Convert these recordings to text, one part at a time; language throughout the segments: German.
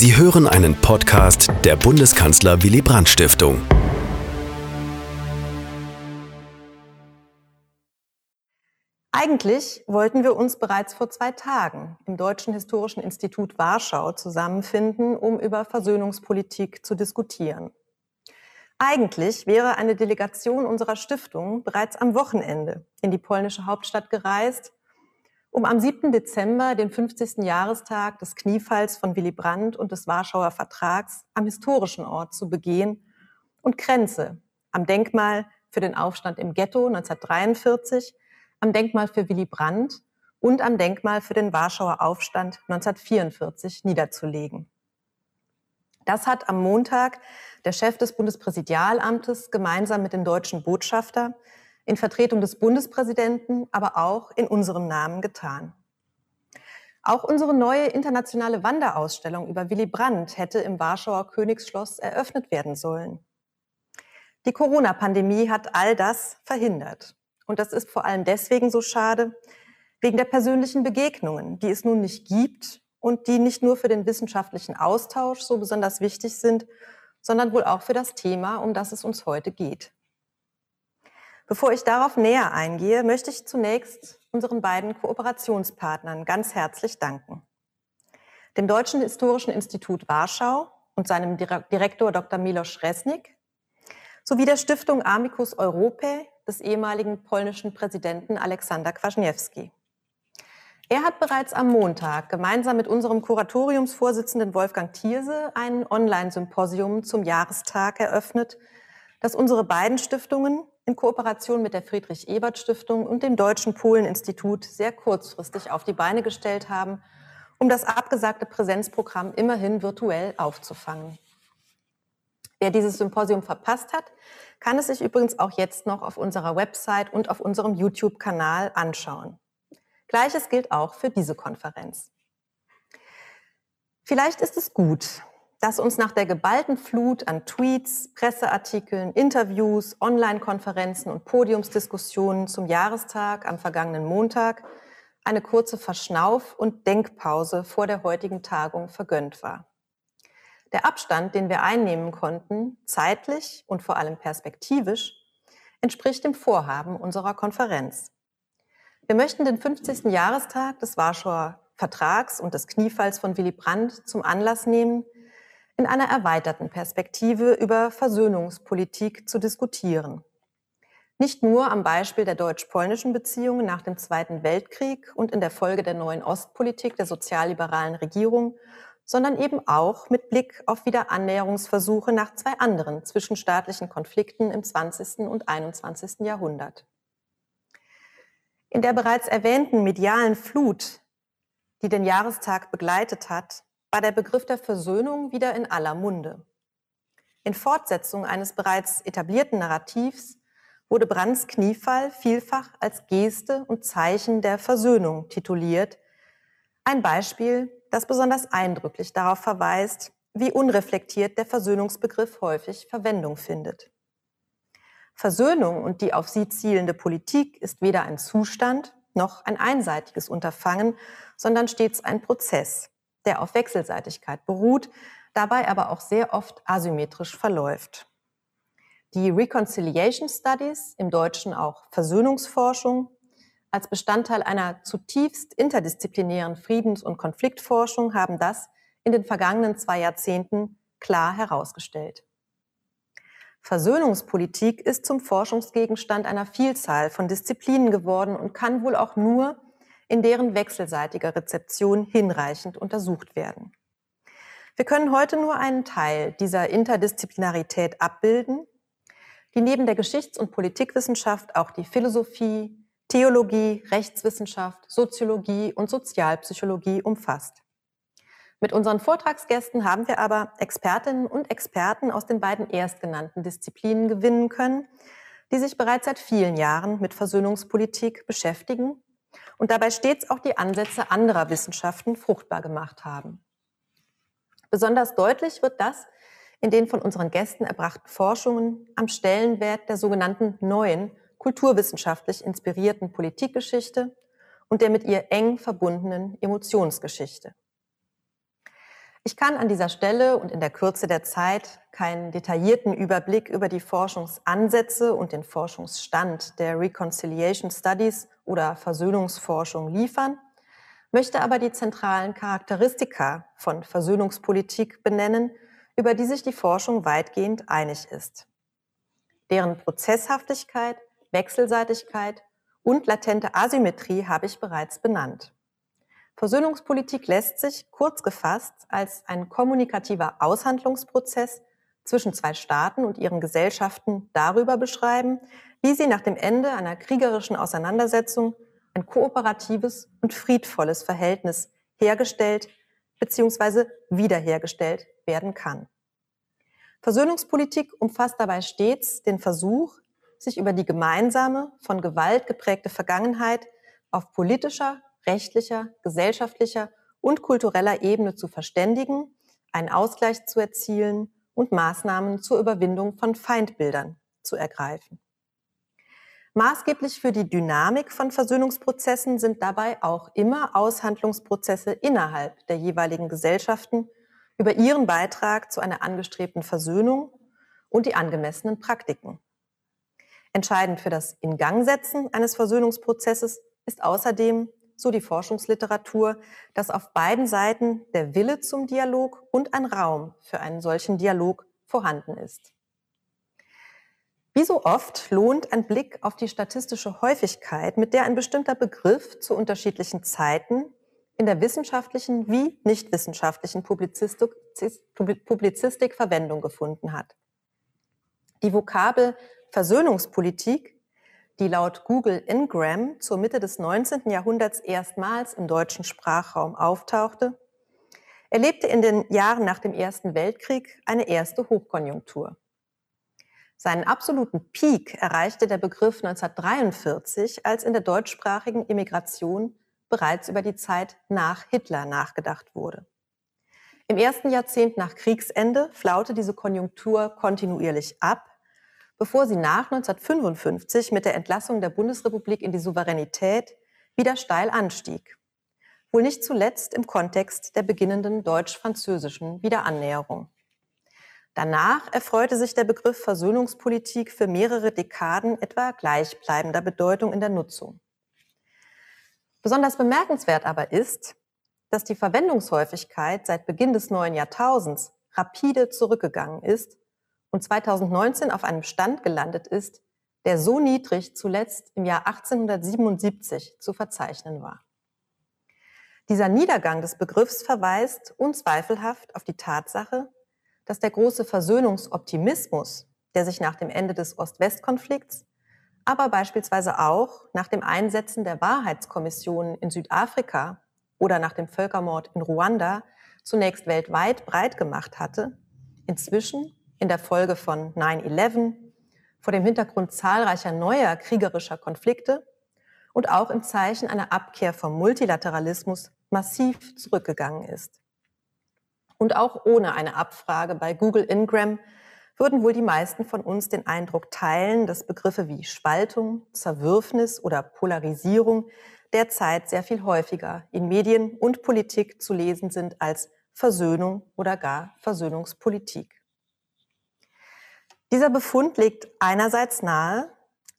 Sie hören einen Podcast der Bundeskanzler Willy Brandt Stiftung. Eigentlich wollten wir uns bereits vor zwei Tagen im Deutschen Historischen Institut Warschau zusammenfinden, um über Versöhnungspolitik zu diskutieren. Eigentlich wäre eine Delegation unserer Stiftung bereits am Wochenende in die polnische Hauptstadt gereist, um am 7. Dezember, den 50. Jahrestag des Kniefalls von Willy Brandt und des Warschauer Vertrags, am historischen Ort zu begehen und Grenze am Denkmal für den Aufstand im Ghetto 1943, am Denkmal für Willy Brandt und am Denkmal für den Warschauer Aufstand 1944 niederzulegen. Das hat am Montag der Chef des Bundespräsidialamtes gemeinsam mit dem deutschen Botschafter in Vertretung des Bundespräsidenten, aber auch in unserem Namen getan. Auch unsere neue internationale Wanderausstellung über Willy Brandt hätte im Warschauer Königsschloss eröffnet werden sollen. Die Corona-Pandemie hat all das verhindert. Und das ist vor allem deswegen so schade, wegen der persönlichen Begegnungen, die es nun nicht gibt und die nicht nur für den wissenschaftlichen Austausch so besonders wichtig sind, sondern wohl auch für das Thema, um das es uns heute geht. Bevor ich darauf näher eingehe, möchte ich zunächst unseren beiden Kooperationspartnern ganz herzlich danken. Dem Deutschen Historischen Institut Warschau und seinem Direktor Dr. Milos Resnik sowie der Stiftung Amicus Europae des ehemaligen polnischen Präsidenten Aleksander Kwasniewski. Er hat bereits am Montag gemeinsam mit unserem Kuratoriumsvorsitzenden Wolfgang Thierse ein Online-Symposium zum Jahrestag eröffnet, das unsere beiden Stiftungen in Kooperation mit der Friedrich-Ebert-Stiftung und dem Deutschen Polen-Institut sehr kurzfristig auf die Beine gestellt haben, um das abgesagte Präsenzprogramm immerhin virtuell aufzufangen. Wer dieses Symposium verpasst hat, kann es sich übrigens auch jetzt noch auf unserer Website und auf unserem YouTube-Kanal anschauen. Gleiches gilt auch für diese Konferenz. Vielleicht ist es gut, dass uns nach der geballten Flut an Tweets, Presseartikeln, Interviews, Online-Konferenzen und Podiumsdiskussionen zum Jahrestag am vergangenen Montag eine kurze Verschnauf- und Denkpause vor der heutigen Tagung vergönnt war. Der Abstand, den wir einnehmen konnten, zeitlich und vor allem perspektivisch, entspricht dem Vorhaben unserer Konferenz. Wir möchten den 50. Jahrestag des Warschauer Vertrags und des Kniefalls von Willy Brandt zum Anlass nehmen, in einer erweiterten Perspektive über Versöhnungspolitik zu diskutieren. Nicht nur am Beispiel der deutsch-polnischen Beziehungen nach dem Zweiten Weltkrieg und in der Folge der neuen Ostpolitik der sozialliberalen Regierung, sondern eben auch mit Blick auf Wiederannäherungsversuche nach zwei anderen zwischenstaatlichen Konflikten im 20. und 21. Jahrhundert. In der bereits erwähnten medialen Flut, die den Jahrestag begleitet hat, war der Begriff der Versöhnung wieder in aller Munde. In Fortsetzung eines bereits etablierten Narrativs wurde Brands Kniefall vielfach als Geste und Zeichen der Versöhnung tituliert. Ein Beispiel, das besonders eindrücklich darauf verweist, wie unreflektiert der Versöhnungsbegriff häufig Verwendung findet. Versöhnung und die auf sie zielende Politik ist weder ein Zustand noch ein einseitiges Unterfangen, sondern stets ein Prozess, der auf Wechselseitigkeit beruht, dabei aber auch sehr oft asymmetrisch verläuft. Die Reconciliation Studies, im Deutschen auch Versöhnungsforschung, als Bestandteil einer zutiefst interdisziplinären Friedens- und Konfliktforschung haben das in den vergangenen zwei Jahrzehnten klar herausgestellt. Versöhnungspolitik ist zum Forschungsgegenstand einer Vielzahl von Disziplinen geworden und kann wohl auch nur in deren wechselseitiger Rezeption hinreichend untersucht werden. Wir können heute nur einen Teil dieser Interdisziplinarität abbilden, die neben der Geschichts- und Politikwissenschaft auch die Philosophie, Theologie, Rechtswissenschaft, Soziologie und Sozialpsychologie umfasst. Mit unseren Vortragsgästen haben wir aber Expertinnen und Experten aus den beiden erstgenannten Disziplinen gewinnen können, die sich bereits seit vielen Jahren mit Versöhnungspolitik beschäftigen und dabei stets auch die Ansätze anderer Wissenschaften fruchtbar gemacht haben. Besonders deutlich wird das in den von unseren Gästen erbrachten Forschungen am Stellenwert der sogenannten neuen kulturwissenschaftlich inspirierten Politikgeschichte und der mit ihr eng verbundenen Emotionsgeschichte. Ich kann an dieser Stelle und in der Kürze der Zeit keinen detaillierten Überblick über die Forschungsansätze und den Forschungsstand der Reconciliation Studies oder Versöhnungsforschung liefern, möchte aber die zentralen Charakteristika von Versöhnungspolitik benennen, über die sich die Forschung weitgehend einig ist. Deren Prozesshaftigkeit, Wechselseitigkeit und latente Asymmetrie habe ich bereits benannt. Versöhnungspolitik lässt sich kurz gefasst als ein kommunikativer Aushandlungsprozess zwischen zwei Staaten und ihren Gesellschaften darüber beschreiben, wie sie nach dem Ende einer kriegerischen Auseinandersetzung ein kooperatives und friedvolles Verhältnis hergestellt bzw. wiederhergestellt werden kann. Versöhnungspolitik umfasst dabei stets den Versuch, sich über die gemeinsame, von Gewalt geprägte Vergangenheit auf politischer, rechtlicher, gesellschaftlicher und kultureller Ebene zu verständigen, einen Ausgleich zu erzielen und Maßnahmen zur Überwindung von Feindbildern zu ergreifen. Maßgeblich für die Dynamik von Versöhnungsprozessen sind dabei auch immer Aushandlungsprozesse innerhalb der jeweiligen Gesellschaften über ihren Beitrag zu einer angestrebten Versöhnung und die angemessenen Praktiken. Entscheidend für das Ingangsetzen eines Versöhnungsprozesses ist außerdem so die Forschungsliteratur, dass auf beiden Seiten der Wille zum Dialog und ein Raum für einen solchen Dialog vorhanden ist. Wie so oft lohnt ein Blick auf die statistische Häufigkeit, mit der ein bestimmter Begriff zu unterschiedlichen Zeiten in der wissenschaftlichen wie nicht wissenschaftlichen Publizistik, Publizistik Verwendung gefunden hat. Die Vokabel Versöhnungspolitik die laut Google Ingram zur Mitte des 19. Jahrhunderts erstmals im deutschen Sprachraum auftauchte, erlebte in den Jahren nach dem Ersten Weltkrieg eine erste Hochkonjunktur. Seinen absoluten Peak erreichte der Begriff 1943, als in der deutschsprachigen Immigration bereits über die Zeit nach Hitler nachgedacht wurde. Im ersten Jahrzehnt nach Kriegsende flaute diese Konjunktur kontinuierlich ab bevor sie nach 1955 mit der Entlassung der Bundesrepublik in die Souveränität wieder steil anstieg. Wohl nicht zuletzt im Kontext der beginnenden deutsch-französischen Wiederannäherung. Danach erfreute sich der Begriff Versöhnungspolitik für mehrere Dekaden etwa gleichbleibender Bedeutung in der Nutzung. Besonders bemerkenswert aber ist, dass die Verwendungshäufigkeit seit Beginn des neuen Jahrtausends rapide zurückgegangen ist und 2019 auf einem Stand gelandet ist, der so niedrig zuletzt im Jahr 1877 zu verzeichnen war. Dieser Niedergang des Begriffs verweist unzweifelhaft auf die Tatsache, dass der große Versöhnungsoptimismus, der sich nach dem Ende des Ost-West-Konflikts, aber beispielsweise auch nach dem Einsetzen der Wahrheitskommissionen in Südafrika oder nach dem Völkermord in Ruanda zunächst weltweit breit gemacht hatte, inzwischen in der Folge von 9-11, vor dem Hintergrund zahlreicher neuer kriegerischer Konflikte und auch im Zeichen einer Abkehr vom Multilateralismus massiv zurückgegangen ist. Und auch ohne eine Abfrage bei Google Ingram würden wohl die meisten von uns den Eindruck teilen, dass Begriffe wie Spaltung, Zerwürfnis oder Polarisierung derzeit sehr viel häufiger in Medien und Politik zu lesen sind als Versöhnung oder gar Versöhnungspolitik. Dieser Befund legt einerseits nahe,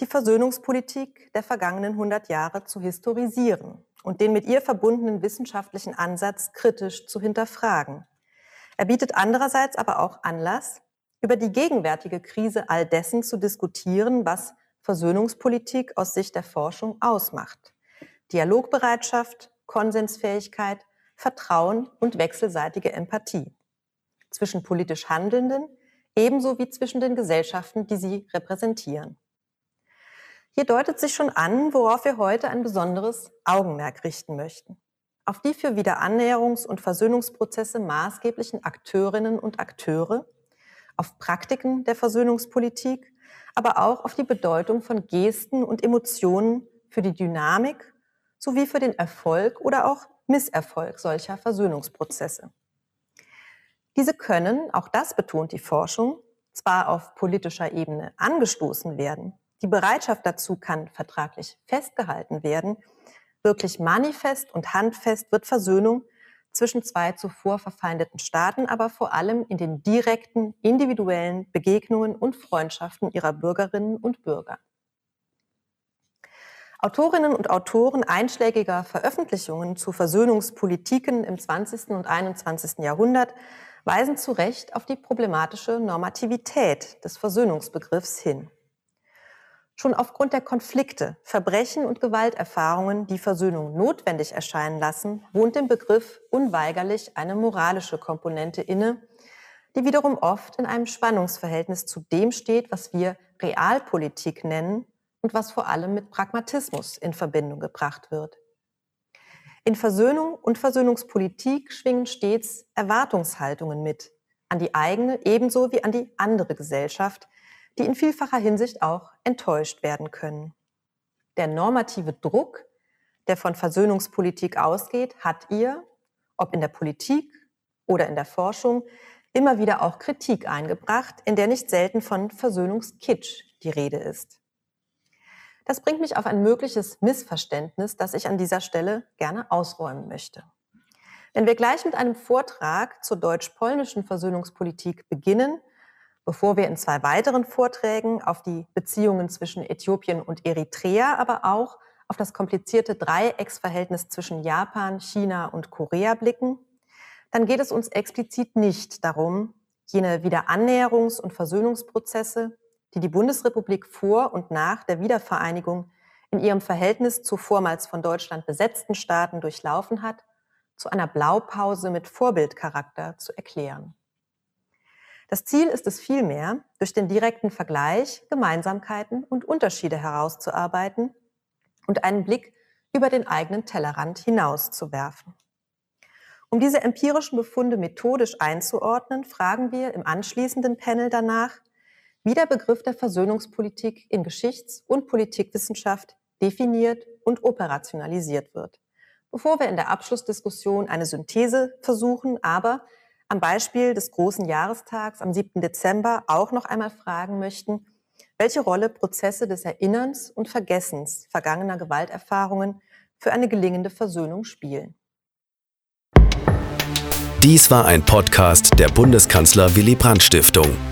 die Versöhnungspolitik der vergangenen 100 Jahre zu historisieren und den mit ihr verbundenen wissenschaftlichen Ansatz kritisch zu hinterfragen. Er bietet andererseits aber auch Anlass, über die gegenwärtige Krise all dessen zu diskutieren, was Versöhnungspolitik aus Sicht der Forschung ausmacht. Dialogbereitschaft, Konsensfähigkeit, Vertrauen und wechselseitige Empathie zwischen politisch Handelnden, ebenso wie zwischen den Gesellschaften, die sie repräsentieren. Hier deutet sich schon an, worauf wir heute ein besonderes Augenmerk richten möchten. Auf die für Wiederannäherungs- und Versöhnungsprozesse maßgeblichen Akteurinnen und Akteure, auf Praktiken der Versöhnungspolitik, aber auch auf die Bedeutung von Gesten und Emotionen für die Dynamik sowie für den Erfolg oder auch Misserfolg solcher Versöhnungsprozesse. Diese können, auch das betont die Forschung, zwar auf politischer Ebene angestoßen werden, die Bereitschaft dazu kann vertraglich festgehalten werden, wirklich manifest und handfest wird Versöhnung zwischen zwei zuvor verfeindeten Staaten, aber vor allem in den direkten, individuellen Begegnungen und Freundschaften ihrer Bürgerinnen und Bürger. Autorinnen und Autoren einschlägiger Veröffentlichungen zu Versöhnungspolitiken im 20. und 21. Jahrhundert weisen zu Recht auf die problematische Normativität des Versöhnungsbegriffs hin. Schon aufgrund der Konflikte, Verbrechen und Gewalterfahrungen, die Versöhnung notwendig erscheinen lassen, wohnt dem Begriff unweigerlich eine moralische Komponente inne, die wiederum oft in einem Spannungsverhältnis zu dem steht, was wir Realpolitik nennen und was vor allem mit Pragmatismus in Verbindung gebracht wird. In Versöhnung und Versöhnungspolitik schwingen stets Erwartungshaltungen mit, an die eigene ebenso wie an die andere Gesellschaft, die in vielfacher Hinsicht auch enttäuscht werden können. Der normative Druck, der von Versöhnungspolitik ausgeht, hat ihr, ob in der Politik oder in der Forschung, immer wieder auch Kritik eingebracht, in der nicht selten von Versöhnungskitsch die Rede ist. Das bringt mich auf ein mögliches Missverständnis, das ich an dieser Stelle gerne ausräumen möchte. Wenn wir gleich mit einem Vortrag zur deutsch-polnischen Versöhnungspolitik beginnen, bevor wir in zwei weiteren Vorträgen auf die Beziehungen zwischen Äthiopien und Eritrea, aber auch auf das komplizierte Dreiecksverhältnis zwischen Japan, China und Korea blicken, dann geht es uns explizit nicht darum, jene Wiederannäherungs- und Versöhnungsprozesse, die die Bundesrepublik vor und nach der Wiedervereinigung in ihrem Verhältnis zu vormals von Deutschland besetzten Staaten durchlaufen hat, zu einer Blaupause mit Vorbildcharakter zu erklären. Das Ziel ist es vielmehr, durch den direkten Vergleich Gemeinsamkeiten und Unterschiede herauszuarbeiten und einen Blick über den eigenen Tellerrand hinaus zu werfen. Um diese empirischen Befunde methodisch einzuordnen, fragen wir im anschließenden Panel danach, wie der Begriff der Versöhnungspolitik in Geschichts- und Politikwissenschaft definiert und operationalisiert wird. Bevor wir in der Abschlussdiskussion eine Synthese versuchen, aber am Beispiel des großen Jahrestags am 7. Dezember auch noch einmal fragen möchten, welche Rolle Prozesse des Erinnerns und Vergessens vergangener Gewalterfahrungen für eine gelingende Versöhnung spielen. Dies war ein Podcast der Bundeskanzler Willy Brandt Stiftung.